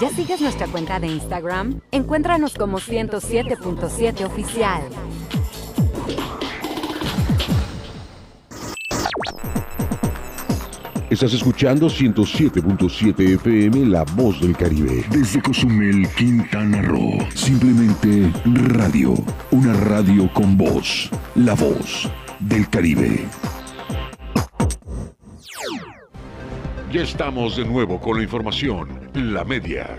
¿Ya sigues nuestra cuenta de Instagram? Encuéntranos como 107.7 oficial. Estás escuchando 107.7 FM La Voz del Caribe. Desde Cozumel, Quintana Roo. Simplemente radio. Una radio con voz. La Voz del Caribe. Ya estamos de nuevo con la información. La media.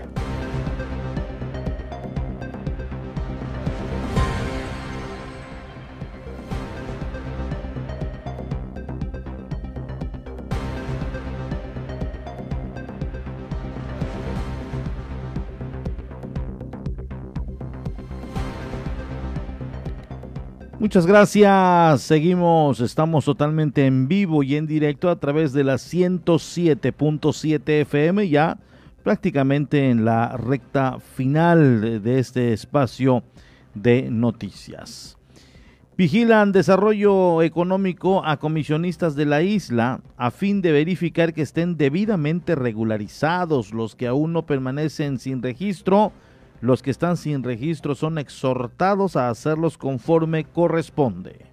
Muchas gracias. Seguimos, estamos totalmente en vivo y en directo a través de la 107.7 FM, ya prácticamente en la recta final de, este espacio de noticias. Vigilan desarrollo económico a comisionistas de la isla a fin de verificar que estén debidamente regularizados los que aún no permanecen sin registro los que están sin registro son exhortados a hacerlos conforme corresponde.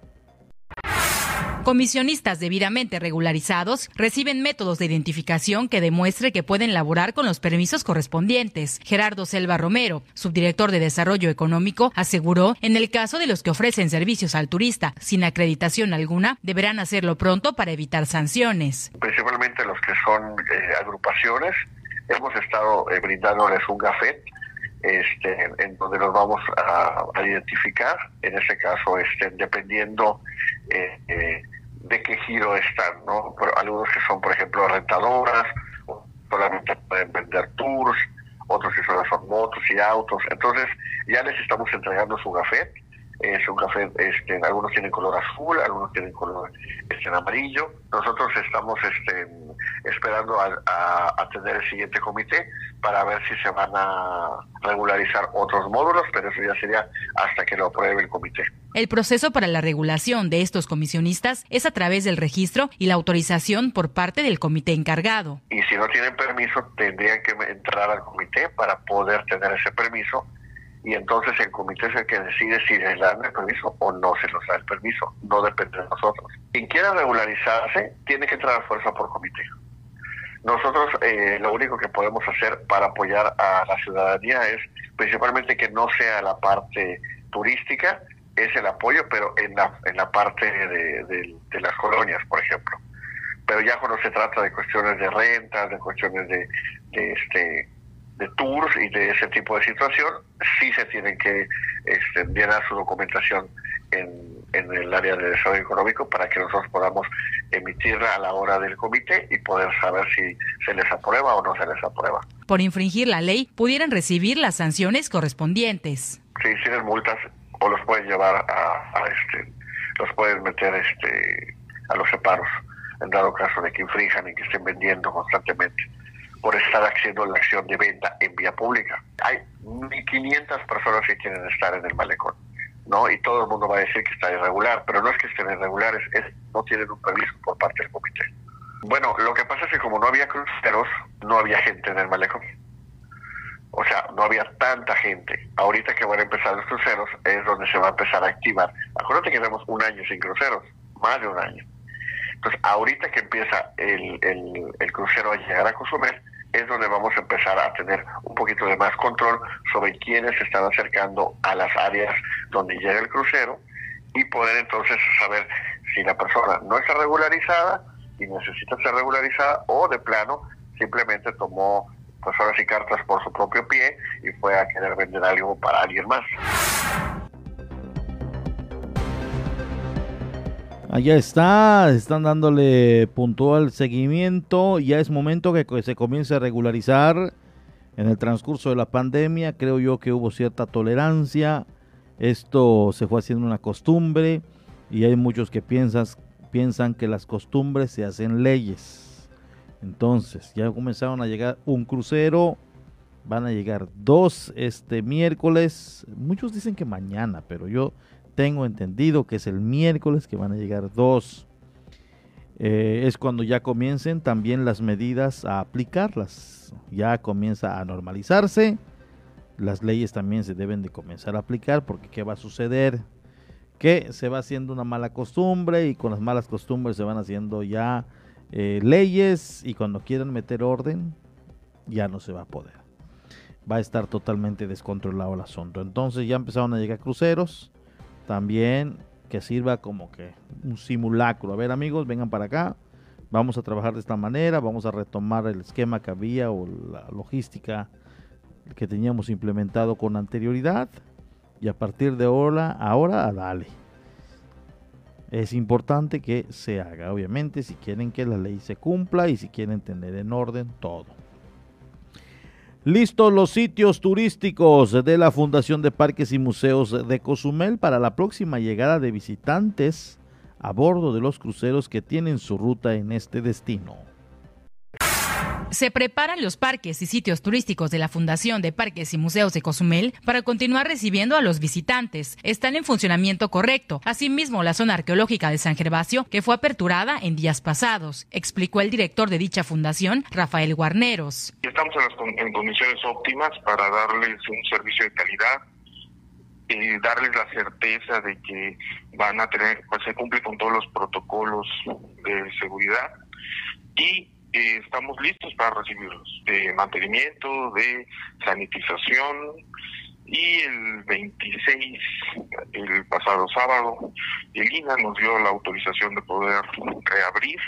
Comisionistas debidamente regularizados reciben métodos de identificación que demuestre que pueden laborar con los permisos correspondientes. Gerardo Selva Romero, subdirector de Desarrollo Económico, aseguró, en el caso de los que ofrecen servicios al turista sin acreditación alguna, deberán hacerlo pronto para evitar sanciones. Principalmente los que son eh, agrupaciones, hemos estado eh, brindándoles un gafet este, en donde nos vamos a, identificar, en este caso, este, dependiendo eh, eh, de qué giro están, ¿no? Pero algunos que son, por ejemplo, rentadoras, solamente pueden vender tours, otros que solo son motos y autos, entonces ya les estamos entregando su gafet, es un café, este, algunos tienen color azul, algunos tienen color este, amarillo. Nosotros estamos este, esperando a, a, a, tener el siguiente comité para ver si se van a regularizar otros módulos, pero eso ya sería hasta que lo apruebe el comité. El proceso para la regulación de estos comisionistas es a través del registro y la autorización por parte del comité encargado. Y si no tienen permiso, tendrían que entrar al comité para poder tener ese permiso y entonces el comité es el que decide si les dan el permiso o no se los da el permiso, no depende de nosotros. Quien quiera regularizarse tiene que entrar a fuerza por comité. Nosotros eh, lo único que podemos hacer para apoyar a la ciudadanía es principalmente que no sea la parte turística, es el apoyo, pero en la, en la parte de, de, las colonias, por ejemplo. Pero ya cuando se trata de cuestiones de rentas, de cuestiones de, de este de tours y de ese tipo de situación, sí se tienen que este, llenar su documentación en, en el área de desarrollo económico para que nosotros podamos emitirla a la hora del comité y poder saber si se les aprueba o no se les aprueba. Por infringir la ley, pudieran recibir las sanciones correspondientes. Si tienen multas o los pueden llevar a, a este, los pueden meter este, a los separos en dado caso de que infrinjan y que estén vendiendo constantemente por estar haciendo la acción de venta en vía pública. Hay 1.500 personas que quieren estar en el malecón, ¿no? Y todo el mundo va a decir que está irregular, pero no es que estén irregulares, es no tienen un permiso por parte del comité. Bueno, lo que pasa es que como no había cruceros, no había gente en el malecón. O sea, no había tanta gente. Ahorita que van a empezar los cruceros es donde se va a empezar a activar. Acuérdate que tenemos un año sin cruceros, más de un año. Entonces, ahorita que empieza el, el, crucero a llegar a Cozumel, es donde vamos a empezar a tener un poquito de más control sobre quiénes se están acercando a las áreas donde llega el crucero y poder entonces saber si la persona no está regularizada y necesita ser regularizada o de plano simplemente tomó pues ahora sí cartas por su propio pie y fue a querer vender algo para alguien más. Allá está, están dándole puntual seguimiento. Ya es momento que se comience a regularizar. En el transcurso de la pandemia, creo yo que hubo cierta tolerancia. Esto se fue haciendo una costumbre y hay muchos que piensan, piensan que las costumbres se hacen leyes. Entonces, ya comenzaron a llegar un crucero, van a llegar dos este miércoles. Muchos dicen que mañana, pero yo tengo entendido que es el miércoles que van a llegar dos. Eh, es cuando ya comiencen también las medidas a aplicarlas. Ya comienza a normalizarse. Las leyes también se deben de comenzar a aplicar porque ¿qué va a suceder? Que se va haciendo una mala costumbre y con las malas costumbres se van haciendo ya eh, leyes y cuando quieran meter orden ya no se va a poder. Va a estar totalmente descontrolado el asunto. Entonces ya empezaron a llegar cruceros también que sirva como que un simulacro. A ver amigos, vengan para acá, vamos a trabajar de esta manera, vamos a retomar el esquema que había o la logística que teníamos implementado con anterioridad y a partir de ahora, ahora dale. Es importante que se haga, obviamente, si quieren que la ley se cumpla y si quieren tener en orden todo. Listos los sitios turísticos de la Fundación de Parques y Museos de Cozumel para la próxima llegada de visitantes a bordo de los cruceros que tienen su ruta en este destino. Se preparan los parques y sitios turísticos de la Fundación de Parques y Museos de Cozumel para continuar recibiendo a los visitantes. Están en funcionamiento correcto. Asimismo, la zona arqueológica de San Gervasio, que fue aperturada en días pasados, explicó el director de dicha fundación, Rafael Guarneros. Estamos en, condiciones óptimas para darles un servicio de calidad y darles la certeza de que van a tener, pues se cumple con todos los protocolos de seguridad y estamos listos para recibirlos, de mantenimiento, de sanitización. Y el 26, el pasado sábado, el INA nos dio la autorización de poder reabrir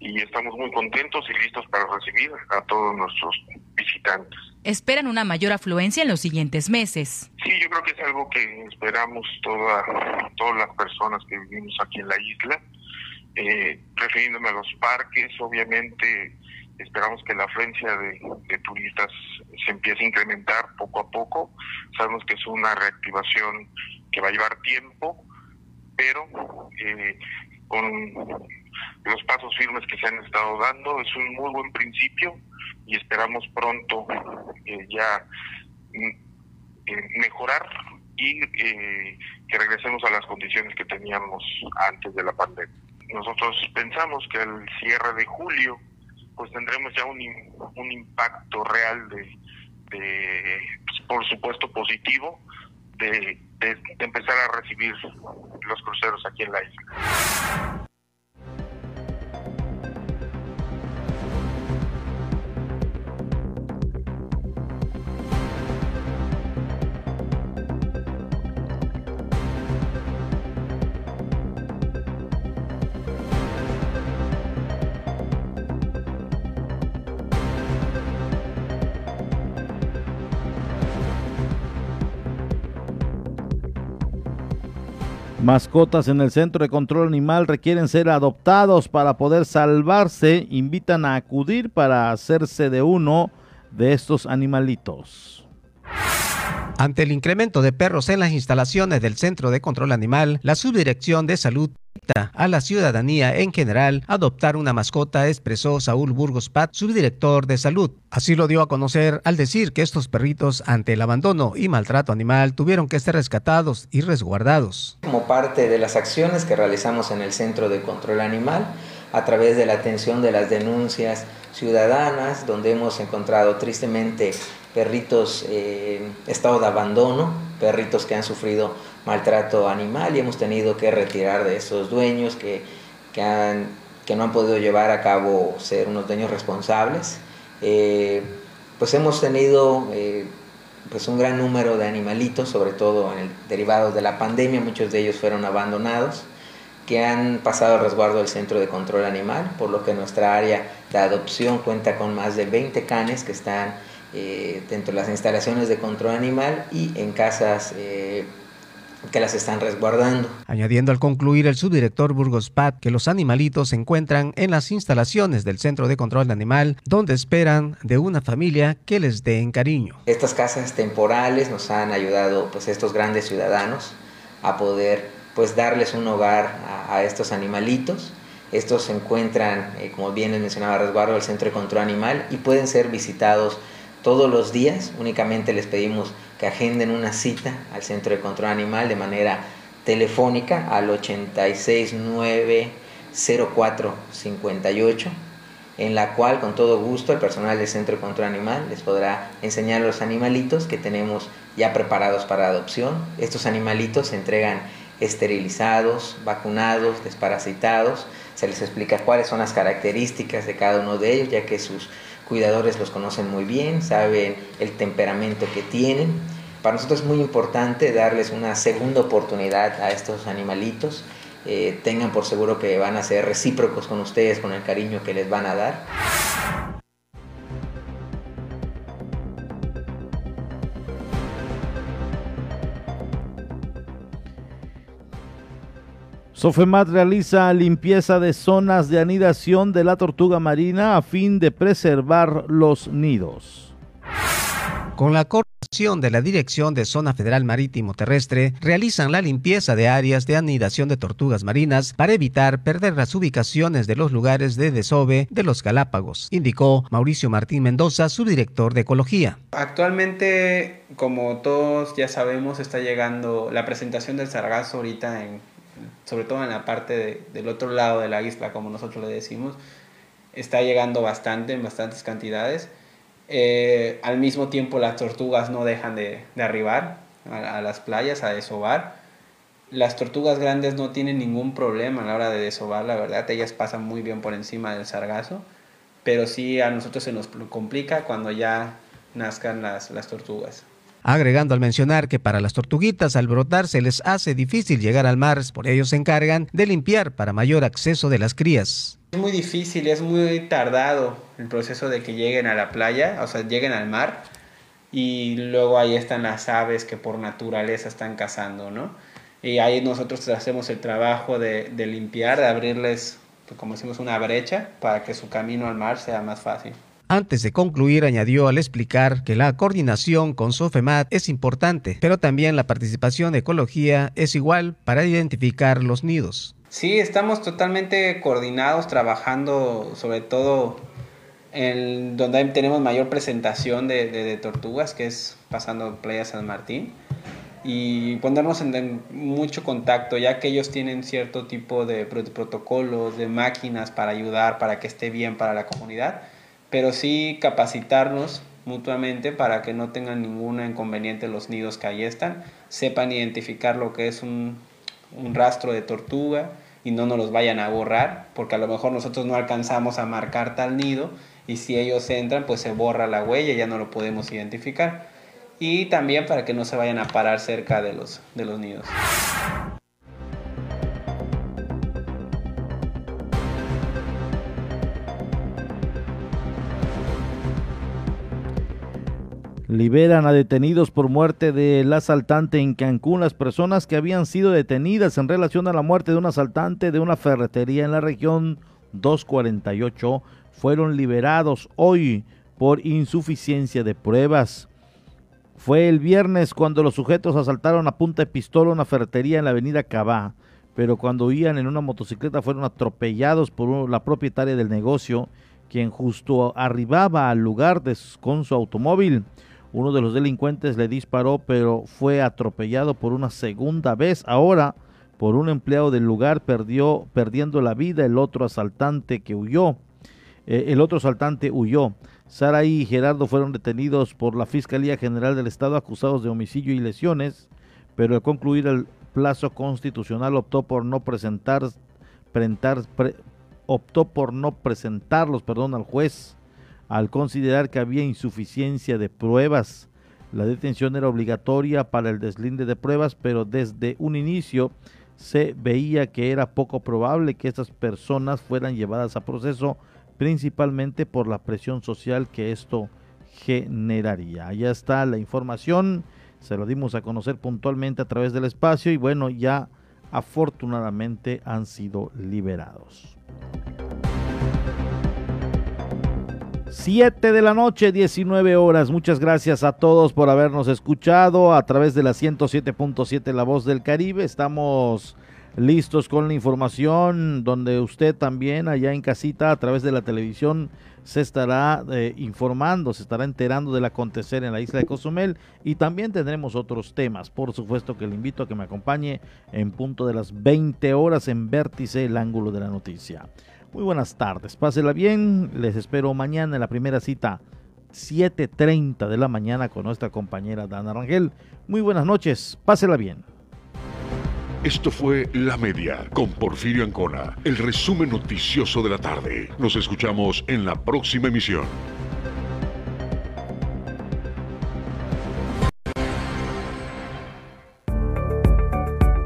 y estamos muy contentos y listos para recibir a todos nuestros visitantes. Esperan una mayor afluencia en los siguientes meses. Sí, yo creo que es algo que esperamos toda, todas las personas que vivimos aquí en la isla eh, refiriéndome a los parques, obviamente esperamos que la afluencia de, turistas se empiece a incrementar poco a poco. Sabemos que es una reactivación que va a llevar tiempo, pero eh, con los pasos firmes que se han estado dando es un muy buen principio y esperamos pronto eh, ya mm, eh, mejorar y que regresemos a las condiciones que teníamos antes de la pandemia nosotros pensamos que al cierre de julio pues tendremos ya un, un impacto real de, de pues, por supuesto positivo de, de empezar a recibir los cruceros aquí en la isla. Mascotas en el Centro de Control Animal requieren ser adoptados para poder salvarse. Invitan a acudir para hacerse de uno de estos animalitos. Ante el incremento de perros en las instalaciones del Centro de Control Animal, la Subdirección de Salud a la ciudadanía en general adoptar una mascota, expresó Saúl Burgos Pat, subdirector de salud. Así lo dio a conocer al decir que estos perritos, ante el abandono y maltrato animal, tuvieron que ser rescatados y resguardados. Como parte de las acciones que realizamos en el Centro de Control Animal, a través de la atención de las denuncias ciudadanas, donde hemos encontrado tristemente perritos en estado de abandono, perritos que han sufrido maltrato animal y hemos tenido que retirar de esos dueños que, que, han, que no han podido llevar a cabo ser unos dueños responsables. Eh, pues hemos tenido eh, pues un gran número de animalitos, sobre todo en el, derivados de la pandemia, muchos de ellos fueron abandonados que han pasado al resguardo del Centro de Control Animal, por lo que nuestra área de adopción cuenta con más de 20 canes que están eh, dentro de las instalaciones de control animal y en casas eh, que las están resguardando. Añadiendo al concluir el subdirector Burgos Pat que los animalitos se encuentran en las instalaciones del Centro de Control Animal, donde esperan de una familia que les den cariño. Estas casas temporales nos han ayudado, pues, estos grandes ciudadanos a poder, pues, darles un hogar a, estos animalitos. Estos se encuentran, eh, como bien les mencionaba, resguardo del Centro de Control Animal y pueden ser visitados todos los días. Únicamente les pedimos que agenden una cita al Centro de Control Animal de manera telefónica al 869-0458, en la cual con todo gusto el personal del Centro de Control Animal les podrá enseñar los animalitos que tenemos ya preparados para adopción. Estos animalitos se entregan esterilizados, vacunados, desparasitados. Se les explica cuáles son las características de cada uno de ellos, ya que sus cuidadores los conocen muy bien, saben el temperamento que tienen. Para nosotros es muy importante darles una segunda oportunidad a estos animalitos. Eh, tengan por seguro que van a ser recíprocos con ustedes, con el cariño que les van a dar. Sofemat realiza limpieza de zonas de anidación de la tortuga marina a fin de preservar los nidos. Con la coordinación de la Dirección de Zona Federal Marítimo Terrestre, realizan la limpieza de áreas de anidación de tortugas marinas para evitar perder las ubicaciones de los lugares de desove de los Galápagos, indicó Mauricio Martín Mendoza, subdirector de Ecología. Actualmente, como todos ya sabemos, está llegando la presentación del sargazo ahorita en sobre todo en la parte de, del otro lado de la isla, como nosotros le decimos, está llegando bastante, en bastantes cantidades. Eh, al mismo tiempo las tortugas no dejan de, de arribar a, a, las playas, a desovar. Las tortugas grandes no tienen ningún problema a la hora de desovar, la verdad, ellas pasan muy bien por encima del sargazo, pero sí a nosotros se nos complica cuando ya nazcan las, las tortugas agregando al mencionar que para las tortuguitas al brotar se les hace difícil llegar al mar, por ello se encargan de limpiar para mayor acceso de las crías. Es muy difícil, es muy tardado el proceso de que lleguen a la playa, o sea, lleguen al mar y luego ahí están las aves que por naturaleza están cazando, ¿no? Y ahí nosotros hacemos el trabajo de, de limpiar, de abrirles, pues, como decimos, una brecha para que su camino al mar sea más fácil. Antes de concluir, añadió al explicar que la coordinación con Sofemat es importante, pero también la participación de ecología es igual para identificar los nidos. Sí, estamos totalmente coordinados, trabajando sobre todo en donde tenemos mayor presentación de, de, de tortugas, que es pasando Playa San Martín, y ponernos en, en, mucho contacto, ya que ellos tienen cierto tipo de protocolos, de máquinas para ayudar, para que esté bien para la comunidad pero sí capacitarnos mutuamente para que no tengan ningún inconveniente los nidos que ahí están, sepan identificar lo que es un, un rastro de tortuga y no nos los vayan a borrar, porque a lo mejor nosotros no alcanzamos a marcar tal nido y si ellos entran pues se borra la huella ya no lo podemos identificar. Y también para que no se vayan a parar cerca de los, de los nidos. Liberan a detenidos por muerte del asaltante en Cancún. Las personas que habían sido detenidas en relación a la muerte de un asaltante de una ferretería en la región 248 fueron liberados hoy por insuficiencia de pruebas. Fue el viernes cuando los sujetos asaltaron a punta de pistola una ferretería en la avenida Cabá, pero cuando huían en una motocicleta fueron atropellados por la propietaria del negocio, quien justo arribaba al lugar con su automóvil. Uno de los delincuentes le disparó, pero fue atropellado por una segunda vez. Ahora, por un empleado del lugar, perdió, perdiendo la vida el otro asaltante que huyó. Eh, el otro asaltante huyó. Sara y Gerardo fueron detenidos por la Fiscalía General del Estado acusados de homicidio y lesiones, pero al concluir el plazo constitucional optó por no presentar, optó por no presentarlos, perdón, al juez al considerar que había insuficiencia de pruebas. La detención era obligatoria para el deslinde de pruebas, pero desde un inicio se veía que era poco probable que estas personas fueran llevadas a proceso principalmente por la presión social que esto generaría. Allá está la información, se lo dimos a conocer puntualmente a través del espacio y bueno, ya afortunadamente han sido liberados. 7 de la noche, 19 horas. Muchas gracias a todos por habernos escuchado a través de la 107.7 La Voz del Caribe. Estamos listos con la información donde usted también allá en casita a través de la televisión se estará eh, informando, se estará enterando del acontecer en la isla de Cozumel y también tendremos otros temas. Por supuesto que le invito a que me acompañe en punto de las 20 horas en Vértice, el ángulo de la noticia. Muy buenas tardes, pásela bien, les espero mañana en la primera cita 7.30 de la mañana con nuestra compañera Dana Rangel. Muy buenas noches, pásela bien. Esto fue La Media con Porfirio Ancona, el resumen noticioso de la tarde. Nos escuchamos en la próxima emisión.